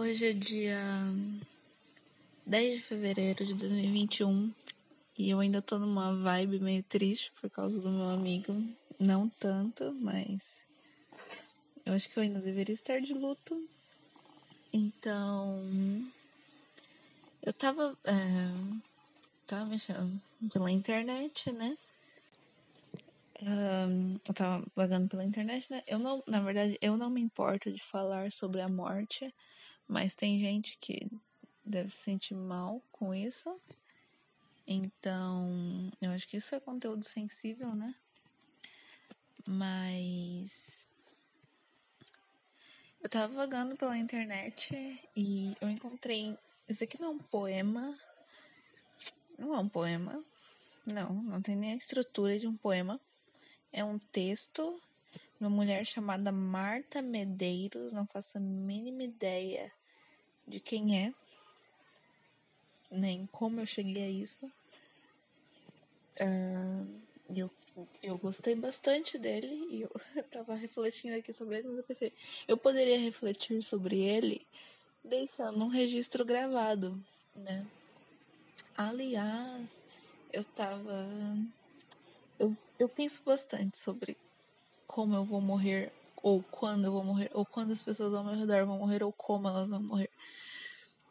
Hoje é dia 10 de fevereiro de 2021 e eu ainda tô numa vibe meio triste por causa do meu amigo. Não tanto, mas eu acho que eu ainda deveria estar de luto. Então, eu tava, é, tava mexendo pela internet, né? Um, eu tava vagando pela internet, né? Eu não, na verdade, eu não me importo de falar sobre a morte, mas tem gente que deve se sentir mal com isso. Então, eu acho que isso é conteúdo sensível, né? Mas eu tava vagando pela internet e eu encontrei. Isso aqui não é um poema. Não é um poema. Não, não tem nem a estrutura de um poema é um texto de uma mulher chamada Marta Medeiros, não faço a mínima ideia de quem é, nem como eu cheguei a isso. Uh, eu, eu gostei bastante dele e eu tava refletindo aqui sobre ele, mas eu pensei, eu poderia refletir sobre ele deixando um registro gravado, né? Aliás, eu tava eu, eu penso bastante sobre como eu vou morrer, ou quando eu vou morrer, ou quando as pessoas ao meu redor vão morrer, ou como elas vão morrer.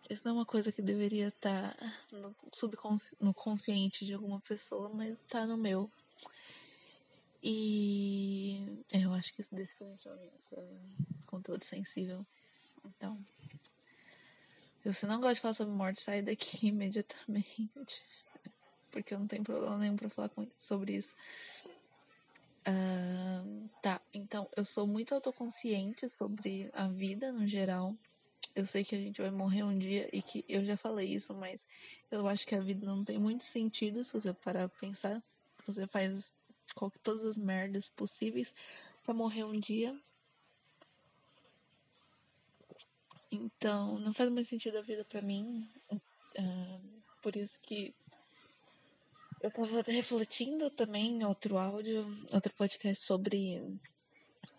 Isso não é uma coisa que deveria estar tá no, subconsci no consciente de alguma pessoa, mas está no meu. E é, eu acho que isso definitivamente é conteúdo sensível. Então, se você não gosta de falar sobre morte, sai daqui imediatamente porque eu não tenho problema nenhum pra falar com, sobre isso. Tá, então eu sou muito autoconsciente sobre a vida no geral. Eu sei que a gente vai morrer um dia e que eu já falei isso, mas eu acho que a vida não tem muito sentido se você parar pra pensar. Você faz todas as merdas possíveis para morrer um dia. Então, não faz mais sentido a vida para mim. Uh, por isso que eu tava refletindo também em outro áudio, outro podcast sobre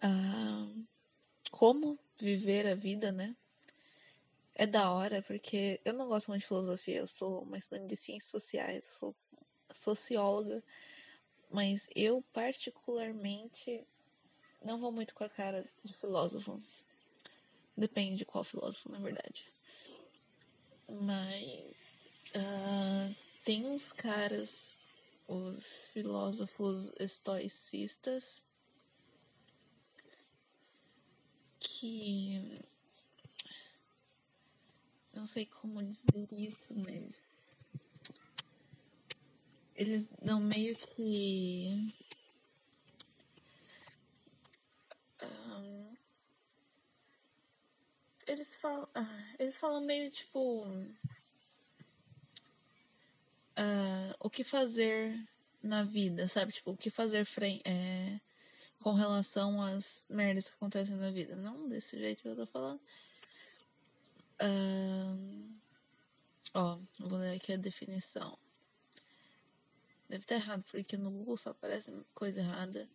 uh, como viver a vida, né? É da hora, porque eu não gosto muito de filosofia, eu sou uma estudante de ciências sociais, sou socióloga, mas eu particularmente não vou muito com a cara de filósofo. Depende de qual filósofo, na verdade. Mas uh, tem uns caras os filósofos estoicistas que não sei como dizer isso, mas eles dão meio que um, eles falam ah, eles falam meio tipo uh, o que fazer na vida, sabe? Tipo, o que fazer é, com relação às merdas que acontecem na vida. Não desse jeito que eu tô falando. Uh, ó, vou ler aqui a definição. Deve estar errado, porque no Google só aparece coisa errada.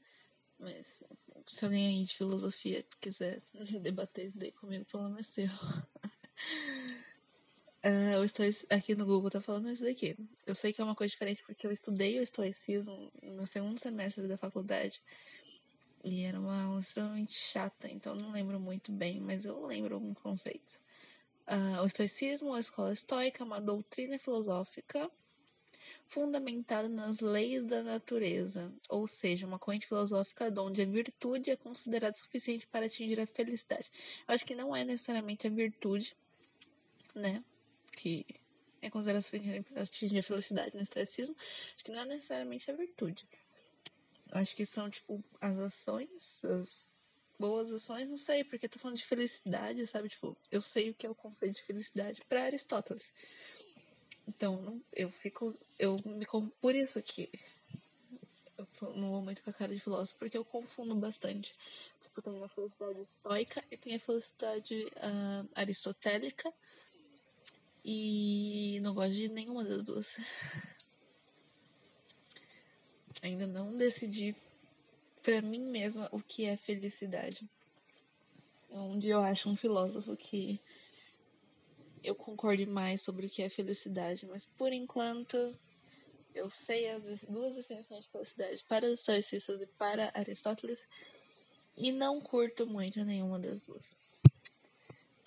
Mas se alguém aí de filosofia quiser debater isso daí comigo, pelo menos é seu. Uh, eu estou aqui no Google tá falando isso daqui. Eu sei que é uma coisa diferente porque eu estudei o estoicismo no segundo semestre da faculdade. E era uma aula extremamente chata, então não lembro muito bem, mas eu lembro alguns conceitos. Uh, o estoicismo, a escola estoica, é uma doutrina filosófica fundamentada nas leis da natureza, ou seja, uma corrente filosófica onde a virtude é considerada suficiente para atingir a felicidade. Eu acho que não é necessariamente a virtude, né? Que é considerado atingir a felicidade no estoicismo, acho que não é necessariamente a virtude. Acho que são, tipo, as ações, as boas ações, não sei, porque tô falando de felicidade, sabe? Tipo, eu sei o que é o conceito de felicidade para Aristóteles. Então, eu fico. Eu me. Por isso que eu tô, não vou muito com a cara de filósofo, porque eu confundo bastante. Tipo, tem a felicidade estoica e tem a felicidade uh, aristotélica e não gosto de nenhuma das duas. Ainda não decidi para mim mesma o que é felicidade. Onde eu acho um filósofo que eu concorde mais sobre o que é felicidade, mas por enquanto eu sei as duas definições de felicidade para os estoicistas e para Aristóteles e não curto muito nenhuma das duas.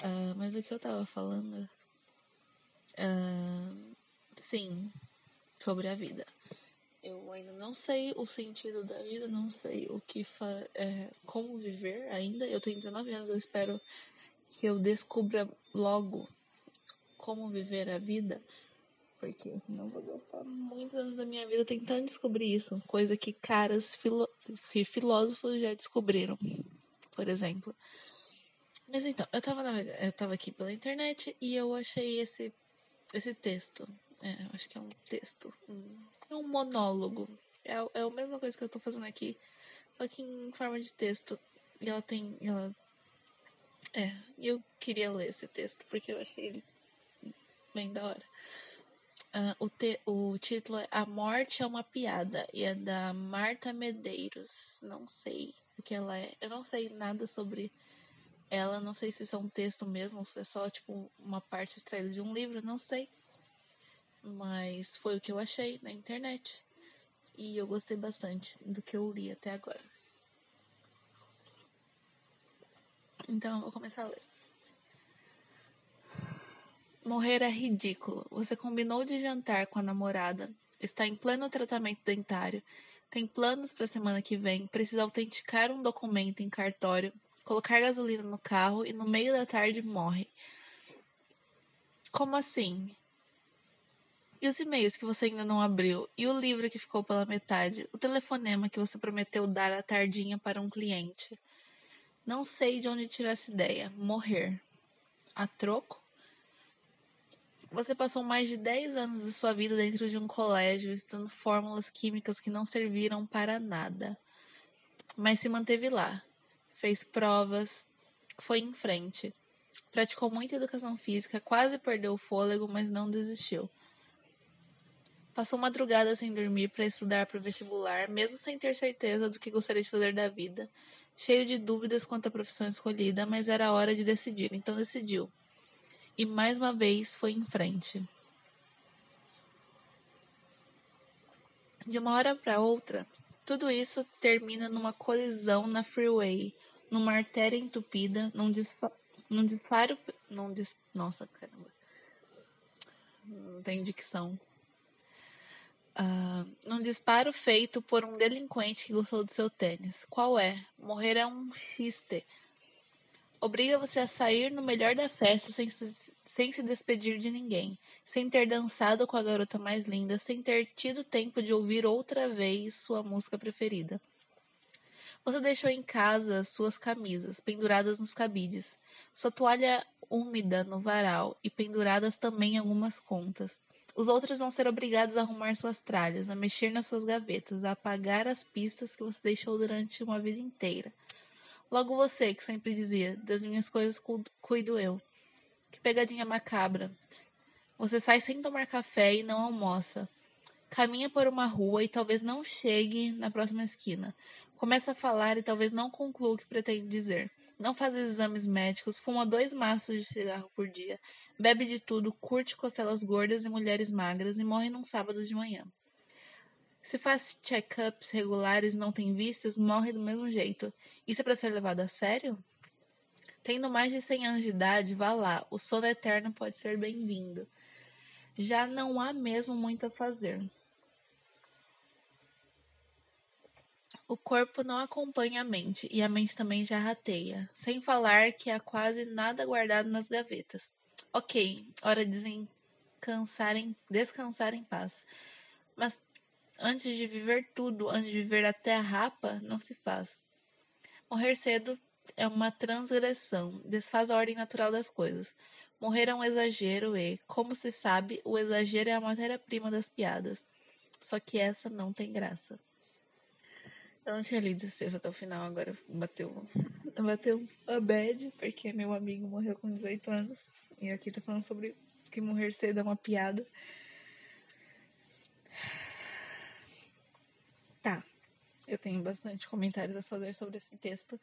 Uh, mas o que eu tava falando. Sim, sobre a vida. Eu ainda não sei o sentido da vida, não sei o que é, como viver ainda. Eu tenho 19 anos, eu espero que eu descubra logo como viver a vida, porque senão vou gastar muitos anos da minha vida tentando descobrir isso, coisa que caras filó filósofos já descobriram, por exemplo. Mas então, eu tava, eu tava aqui pela internet e eu achei esse, esse texto. É, acho que é um texto. É um monólogo. É, é a mesma coisa que eu tô fazendo aqui, só que em forma de texto. E ela tem. Ela, é, eu queria ler esse texto porque eu achei ele bem da hora. Uh, o, te, o título é A Morte é uma Piada e é da Marta Medeiros. Não sei o que ela é. Eu não sei nada sobre ela, não sei se isso é um texto mesmo, se é só tipo uma parte extraída de um livro, não sei. Mas foi o que eu achei na internet. E eu gostei bastante do que eu li até agora. Então eu vou começar a ler. Morrer é ridículo. Você combinou de jantar com a namorada, está em pleno tratamento dentário, tem planos para a semana que vem, precisa autenticar um documento em cartório, colocar gasolina no carro e no meio da tarde morre. Como assim? E os e-mails que você ainda não abriu? E o livro que ficou pela metade? O telefonema que você prometeu dar à tardinha para um cliente? Não sei de onde tirar essa ideia. Morrer. A troco? Você passou mais de 10 anos da sua vida dentro de um colégio, estudando fórmulas químicas que não serviram para nada. Mas se manteve lá fez provas, foi em frente. Praticou muita educação física, quase perdeu o fôlego, mas não desistiu. Passou madrugada sem dormir para estudar para o vestibular, mesmo sem ter certeza do que gostaria de fazer da vida. Cheio de dúvidas quanto à profissão escolhida, mas era hora de decidir, então decidiu. E mais uma vez foi em frente. De uma hora para outra, tudo isso termina numa colisão na freeway, numa artéria entupida, num, disfa num disparo. Num dis Nossa, caramba. Não tem dicção. Uh, num disparo feito por um delinquente que gostou do seu tênis. Qual é? Morrer é um xiste. Obriga você a sair no melhor da festa sem se, sem se despedir de ninguém, sem ter dançado com a garota mais linda, sem ter tido tempo de ouvir outra vez sua música preferida. Você deixou em casa suas camisas penduradas nos cabides, sua toalha úmida no varal e penduradas também algumas contas. Os outros vão ser obrigados a arrumar suas tralhas, a mexer nas suas gavetas, a apagar as pistas que você deixou durante uma vida inteira. Logo você, que sempre dizia: Das minhas coisas cuido eu. Que pegadinha macabra. Você sai sem tomar café e não almoça. Caminha por uma rua e talvez não chegue na próxima esquina. Começa a falar e talvez não conclua o que pretende dizer. Não faz exames médicos, fuma dois maços de cigarro por dia, bebe de tudo, curte costelas gordas e mulheres magras e morre num sábado de manhã. Se faz check-ups regulares não tem vícios, morre do mesmo jeito. Isso é para ser levado a sério? Tendo mais de 100 anos de idade, vá lá, o sono eterno pode ser bem-vindo. Já não há mesmo muito a fazer. O corpo não acompanha a mente e a mente também já rateia, sem falar que há quase nada guardado nas gavetas. Ok, hora de descansar em, descansar em paz. Mas antes de viver tudo, antes de viver até a rapa, não se faz. Morrer cedo é uma transgressão, desfaz a ordem natural das coisas. Morrer é um exagero e, como se sabe, o exagero é a matéria-prima das piadas. Só que essa não tem graça. Eu não tinha lido esse até o final, agora bateu, bateu a bad, porque meu amigo morreu com 18 anos. E aqui tá falando sobre que morrer cedo é uma piada. Tá. Eu tenho bastante comentários a fazer sobre esse texto.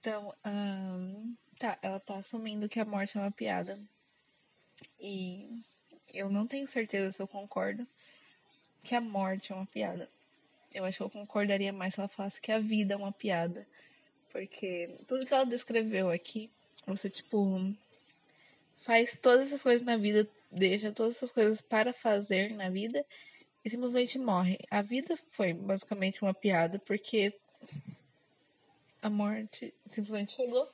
Então, Tá, ela tá assumindo que a morte é uma piada. E eu não tenho certeza se eu concordo que a morte é uma piada. Eu acho que eu concordaria mais se ela falasse que a vida é uma piada. Porque tudo que ela descreveu aqui, você, tipo, faz todas essas coisas na vida, deixa todas essas coisas para fazer na vida e simplesmente morre. A vida foi basicamente uma piada, porque a morte simplesmente chegou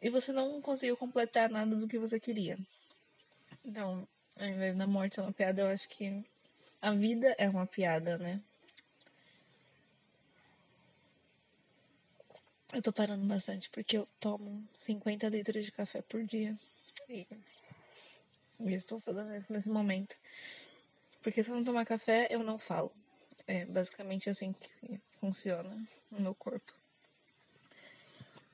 e você não conseguiu completar nada do que você queria. Então, ao invés da morte ser uma piada, eu acho que a vida é uma piada, né? Eu tô parando bastante porque eu tomo 50 litros de café por dia. E eu estou fazendo isso nesse momento. Porque se eu não tomar café, eu não falo. É basicamente assim que funciona no meu corpo.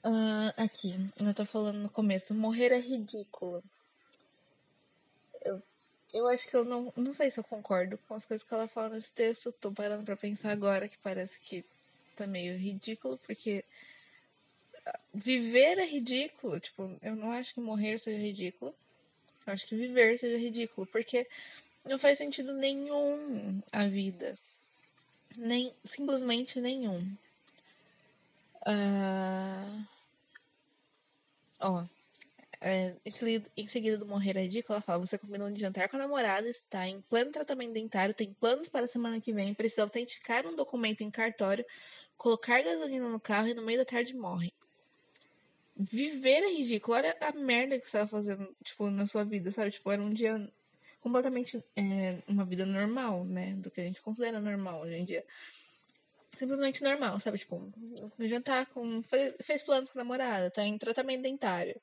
Uh, aqui, eu tô falando no começo, morrer é ridículo. Eu, eu acho que eu não. Não sei se eu concordo com as coisas que ela fala nesse texto. Tô parando pra pensar agora que parece que tá meio ridículo, porque viver é ridículo. Tipo, eu não acho que morrer seja ridículo. Eu acho que viver seja ridículo, porque não faz sentido nenhum a vida. Nem, simplesmente nenhum. Uh... Ó, é, em seguida do morrer é ridículo, ela fala: você combinou de jantar com a namorada, está em pleno tratamento dentário, tem planos para a semana que vem, precisa autenticar um documento em cartório, colocar gasolina no carro e no meio da tarde morre. Viver é ridículo. Olha a merda que você estava fazendo, tipo, na sua vida, sabe? Tipo, era um dia completamente é, uma vida normal, né? Do que a gente considera normal hoje em dia simplesmente normal, sabe? Tipo, jantar com. Fez planos com a namorada, tá em tratamento dentário.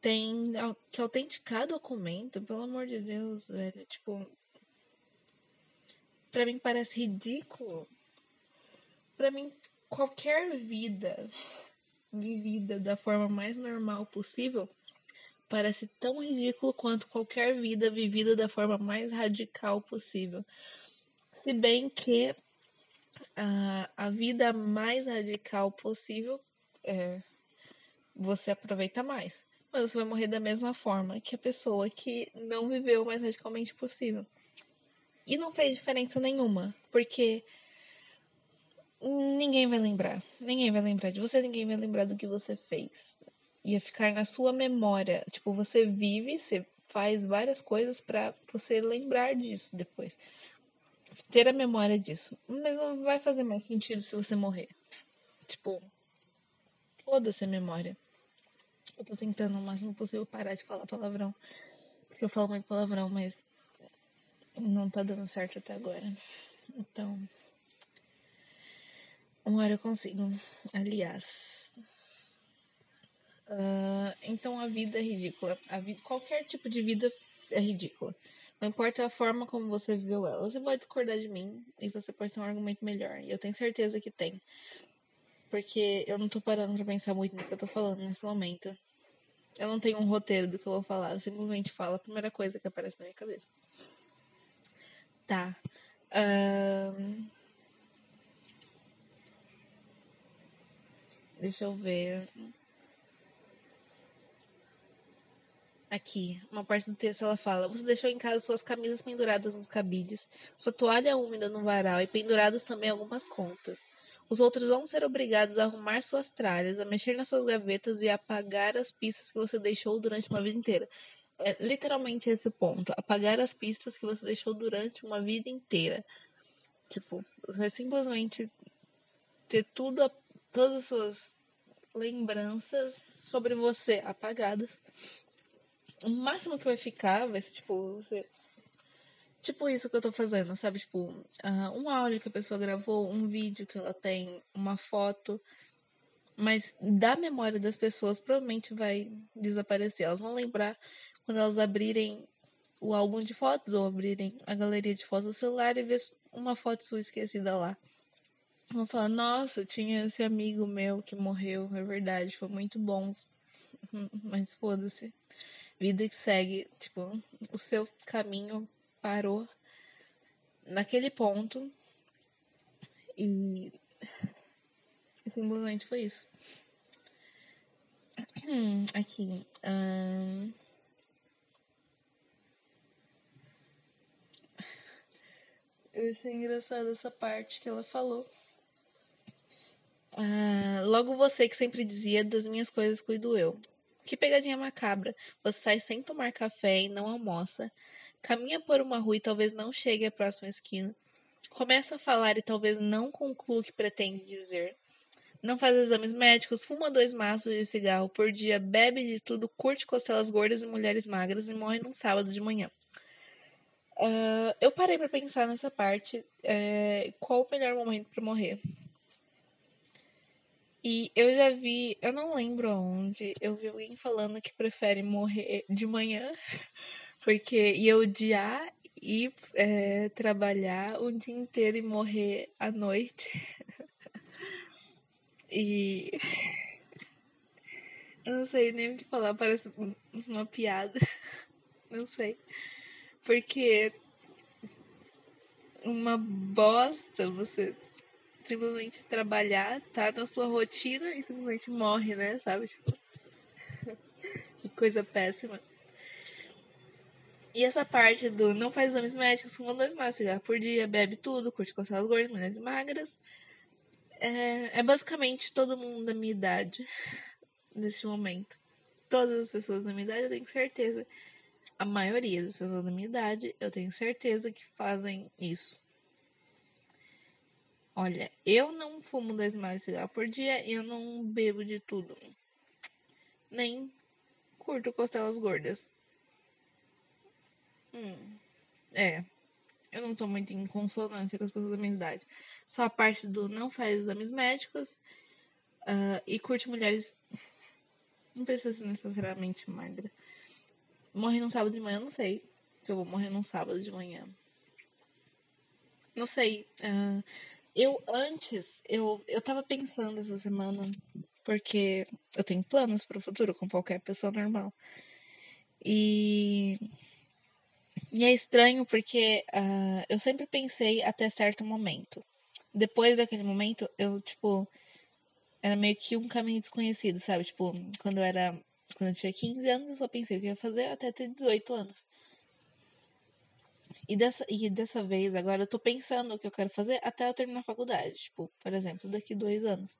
Tem que autenticar documento, pelo amor de Deus, velho. Tipo. Pra mim parece ridículo. Pra mim, qualquer vida vivida da forma mais normal possível parece tão ridículo quanto qualquer vida vivida da forma mais radical possível. Se bem que a, a vida mais radical possível, é, você aproveita mais. Mas você vai morrer da mesma forma que a pessoa que não viveu o mais radicalmente possível. E não fez diferença nenhuma, porque ninguém vai lembrar. Ninguém vai lembrar de você, ninguém vai lembrar do que você fez. Ia ficar na sua memória. Tipo, você vive, você faz várias coisas para você lembrar disso depois ter a memória disso. Mas não vai fazer mais sentido se você morrer. Tipo, foda-se a memória. Eu tô tentando o máximo possível parar de falar palavrão. Porque eu falo muito palavrão, mas não tá dando certo até agora. Então. Uma hora eu consigo. Aliás. Uh, então a vida é ridícula. A vida, qualquer tipo de vida é ridícula. Não importa a forma como você viveu ela. Você pode discordar de mim e você pode ter um argumento melhor. E eu tenho certeza que tem. Porque eu não tô parando pra pensar muito no que eu tô falando nesse momento. Eu não tenho um roteiro do que eu vou falar. Eu simplesmente falo a primeira coisa que aparece na minha cabeça. Tá. Um... Deixa eu ver. Aqui, uma parte do texto ela fala: Você deixou em casa suas camisas penduradas nos cabides, sua toalha úmida no varal e penduradas também algumas contas. Os outros vão ser obrigados a arrumar suas tralhas, a mexer nas suas gavetas e a apagar as pistas que você deixou durante uma vida inteira. É literalmente esse o ponto: apagar as pistas que você deixou durante uma vida inteira. Tipo, você simplesmente ter tudo, todas as suas lembranças sobre você apagadas o máximo que vai ficar vai ser, tipo, você... Tipo isso que eu tô fazendo, sabe? Tipo, uh, um áudio que a pessoa gravou, um vídeo que ela tem, uma foto. Mas da memória das pessoas provavelmente vai desaparecer. Elas vão lembrar quando elas abrirem o álbum de fotos ou abrirem a galeria de fotos do celular e ver uma foto sua esquecida lá. Vão falar, nossa, tinha esse amigo meu que morreu, é verdade, foi muito bom. Mas foda-se vida que segue, tipo, o seu caminho parou naquele ponto e, simplesmente foi isso. Aqui. Hum... Eu achei engraçado essa parte que ela falou. Ah, logo você que sempre dizia das minhas coisas cuido eu. Que pegadinha macabra. Você sai sem tomar café e não almoça. Caminha por uma rua e talvez não chegue à próxima esquina. Começa a falar e talvez não conclua o que pretende dizer. Não faz exames médicos, fuma dois maços de cigarro por dia, bebe de tudo, curte costelas gordas e mulheres magras e morre num sábado de manhã. Uh, eu parei para pensar nessa parte. É, qual o melhor momento para morrer? E eu já vi, eu não lembro onde, eu vi alguém falando que prefere morrer de manhã, porque ia odiar ir é, trabalhar o dia inteiro e morrer à noite. e. Eu não sei nem o que falar, parece uma piada. Não sei. Porque uma bosta você simplesmente trabalhar, tá na sua rotina e simplesmente morre, né? Sabe? Tipo, que coisa péssima. E essa parte do não faz exames médicos, fuma dois maços cigarro por dia, bebe tudo, curte costelas gordas, mulheres magras. É, é basicamente todo mundo da minha idade nesse momento. Todas as pessoas da minha idade, eu tenho certeza. A maioria das pessoas da minha idade, eu tenho certeza que fazem isso. Olha, eu não fumo dois maços de cigarro por dia e eu não bebo de tudo. Nem curto costelas gordas. Hum, é. Eu não tô muito em consonância com as pessoas da minha idade. Só a parte do não faz exames médicos uh, e curte mulheres. Não precisa ser necessariamente magra. Morrer num sábado de manhã, não sei. Se eu vou morrer num sábado de manhã. Não sei. Uh, eu antes, eu, eu tava pensando essa semana, porque eu tenho planos para o futuro, com qualquer pessoa normal. E, e é estranho porque uh, eu sempre pensei até certo momento. Depois daquele momento, eu, tipo, era meio que um caminho desconhecido, sabe? Tipo, quando eu era. Quando eu tinha 15 anos, eu só pensei o que ia fazer até ter 18 anos. E dessa, e dessa vez, agora eu tô pensando o que eu quero fazer até eu terminar a faculdade. Tipo, por exemplo, daqui dois anos.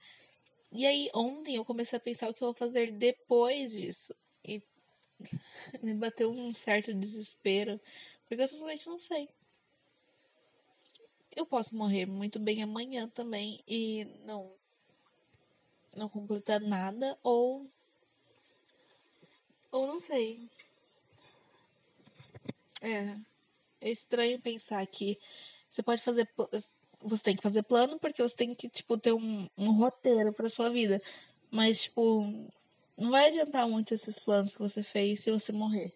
E aí, ontem eu comecei a pensar o que eu vou fazer depois disso. E me bateu um certo desespero. Porque eu simplesmente não sei. Eu posso morrer muito bem amanhã também e não não completar nada ou ou não sei. É, é estranho pensar que você pode fazer. Você tem que fazer plano porque você tem que, tipo, ter um, um roteiro pra sua vida. Mas, tipo, não vai adiantar muito esses planos que você fez se você morrer.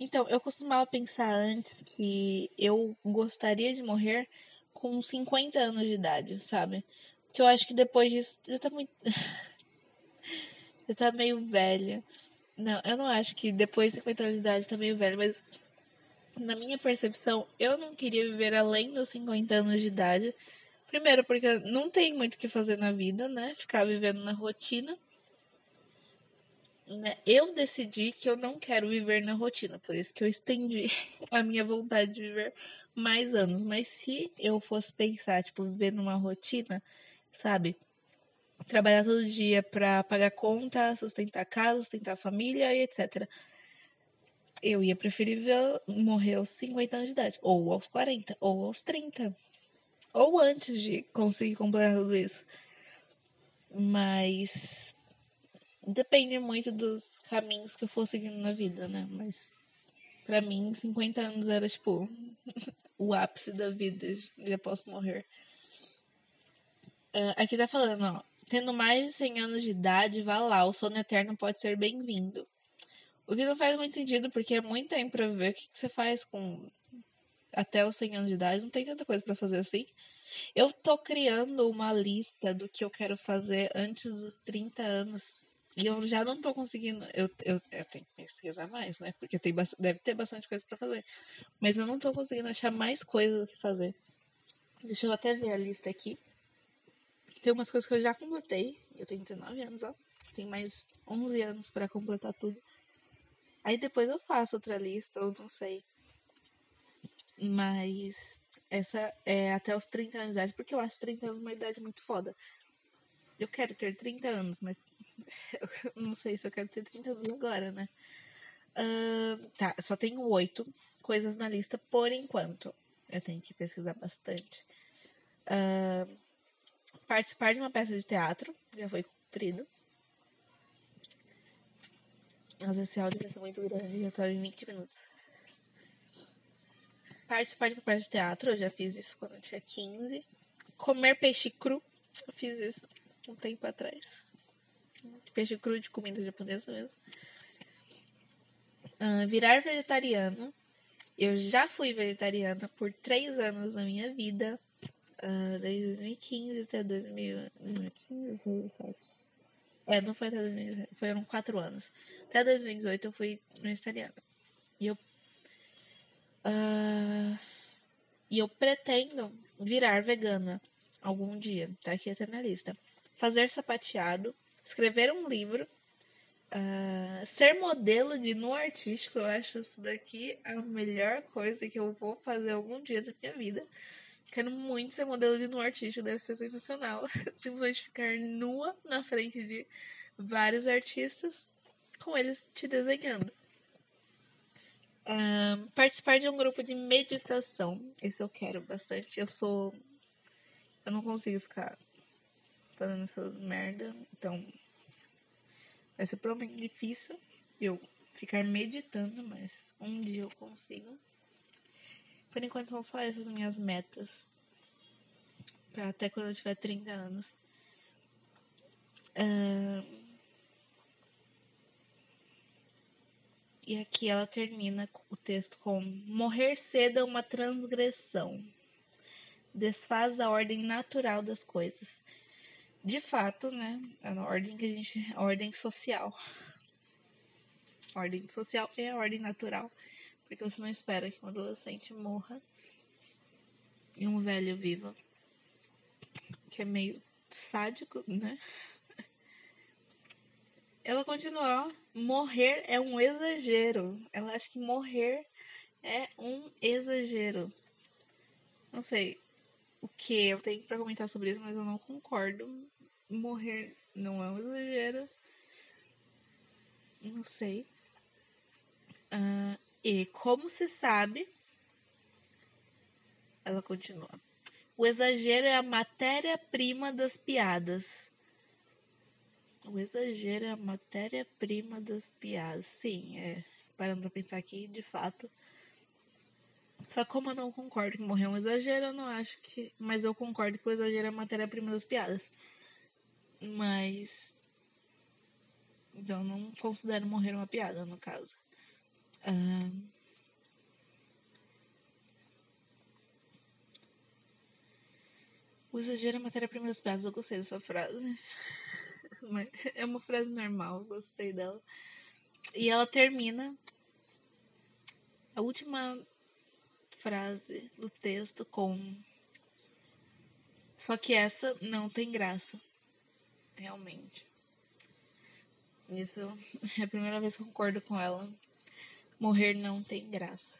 Então, eu costumava pensar antes que eu gostaria de morrer com 50 anos de idade, sabe? Porque eu acho que depois disso já tá muito. já tá meio velha. Não, eu não acho que depois de 50 anos de idade tá meio velho, mas na minha percepção, eu não queria viver além dos 50 anos de idade. Primeiro, porque não tem muito o que fazer na vida, né? Ficar vivendo na rotina. Né? Eu decidi que eu não quero viver na rotina, por isso que eu estendi a minha vontade de viver mais anos. Mas se eu fosse pensar, tipo, viver numa rotina, sabe? Trabalhar todo dia para pagar conta, sustentar a casa, sustentar a família e etc. Eu ia preferir morrer aos 50 anos de idade, ou aos 40, ou aos 30, ou antes de conseguir completar tudo isso. Mas depende muito dos caminhos que eu for seguindo na vida, né? Mas para mim, 50 anos era tipo o ápice da vida, já posso morrer. Uh, aqui tá falando, ó, Tendo mais de 100 anos de idade, vá lá, o sono eterno pode ser bem-vindo. O que não faz muito sentido, porque é muito tempo pra ver o que, você faz com até os 100 anos de idade, não tem tanta coisa para fazer assim. Eu tô criando uma lista do que eu quero fazer antes dos 30 anos. E eu já não tô conseguindo. Eu, eu, eu tenho que pesquisar mais, né? Porque tem, deve ter bastante coisa para fazer. Mas eu não tô conseguindo achar mais coisas o que fazer. Deixa eu até ver a lista aqui. Tem umas coisas que eu já completei Eu tenho 19 anos, ó. Tem mais 11 anos para completar tudo. Aí depois eu faço outra lista, eu não sei. Mas essa é até os 30 anos de idade, porque eu acho 30 anos uma idade muito foda. Eu quero ter 30 anos, mas eu não sei se eu quero ter 30 anos agora, né? Uh, tá, só tenho oito coisas na lista por enquanto. Eu tenho que pesquisar bastante. Uh, participar de uma peça de teatro, já foi cumprido. Mas esse áudio vai ser muito grande, já tô em 20 minutos. Participar de uma peça de teatro, eu já fiz isso quando eu tinha 15. Comer peixe cru, eu fiz isso um tempo atrás. Peixe cru de comida japonesa mesmo. Uh, virar vegetariano. Eu já fui vegetariana por três anos na minha vida. Uh, desde 2015 até 2000, 2015, 2017. É, não foi até 2017, foram quatro anos. Até 2018 eu fui vegetariana. E eu. Uh, e eu pretendo virar vegana algum dia. Tá aqui até na lista fazer sapateado, escrever um livro, uh, ser modelo de nu artístico. Eu acho isso daqui a melhor coisa que eu vou fazer algum dia da minha vida. Quero muito ser modelo de nu artístico, deve ser sensacional. Simplesmente ficar nua na frente de vários artistas, com eles te desenhando. Uh, participar de um grupo de meditação. Esse eu quero bastante. Eu sou. Eu não consigo ficar fazendo essas merda. Então, vai ser provavelmente difícil eu ficar meditando, mas um dia eu consigo. Por enquanto são só essas minhas metas. Pra até quando eu tiver 30 anos. Uh... E aqui ela termina o texto com: Morrer cedo é uma transgressão. Desfaz a ordem natural das coisas de fato, né, a ordem que a gente, a ordem social. A ordem social é a ordem natural, porque você não espera que um adolescente morra e um velho viva, que é meio sádico, né? Ela continua, morrer é um exagero. Ela acha que morrer é um exagero. Não sei, o que eu tenho para comentar sobre isso, mas eu não concordo. Morrer não é um exagero. Não sei. Uh, e como se sabe, ela continua. O exagero é a matéria-prima das piadas. O exagero é a matéria-prima das piadas. Sim, é. Parando pra pensar aqui, de fato, só como eu não concordo que morrer é um exagero, eu não acho que. Mas eu concordo que o exagero é a matéria-prima das piadas. Mas. Então não considero morrer uma piada, no caso. Uh... O exagero é matéria-prima das piadas. Eu gostei dessa frase. É uma frase normal, gostei dela. E ela termina. A última frase do texto com. Só que essa não tem graça. Realmente. Isso é a primeira vez que concordo com ela. Morrer não tem graça.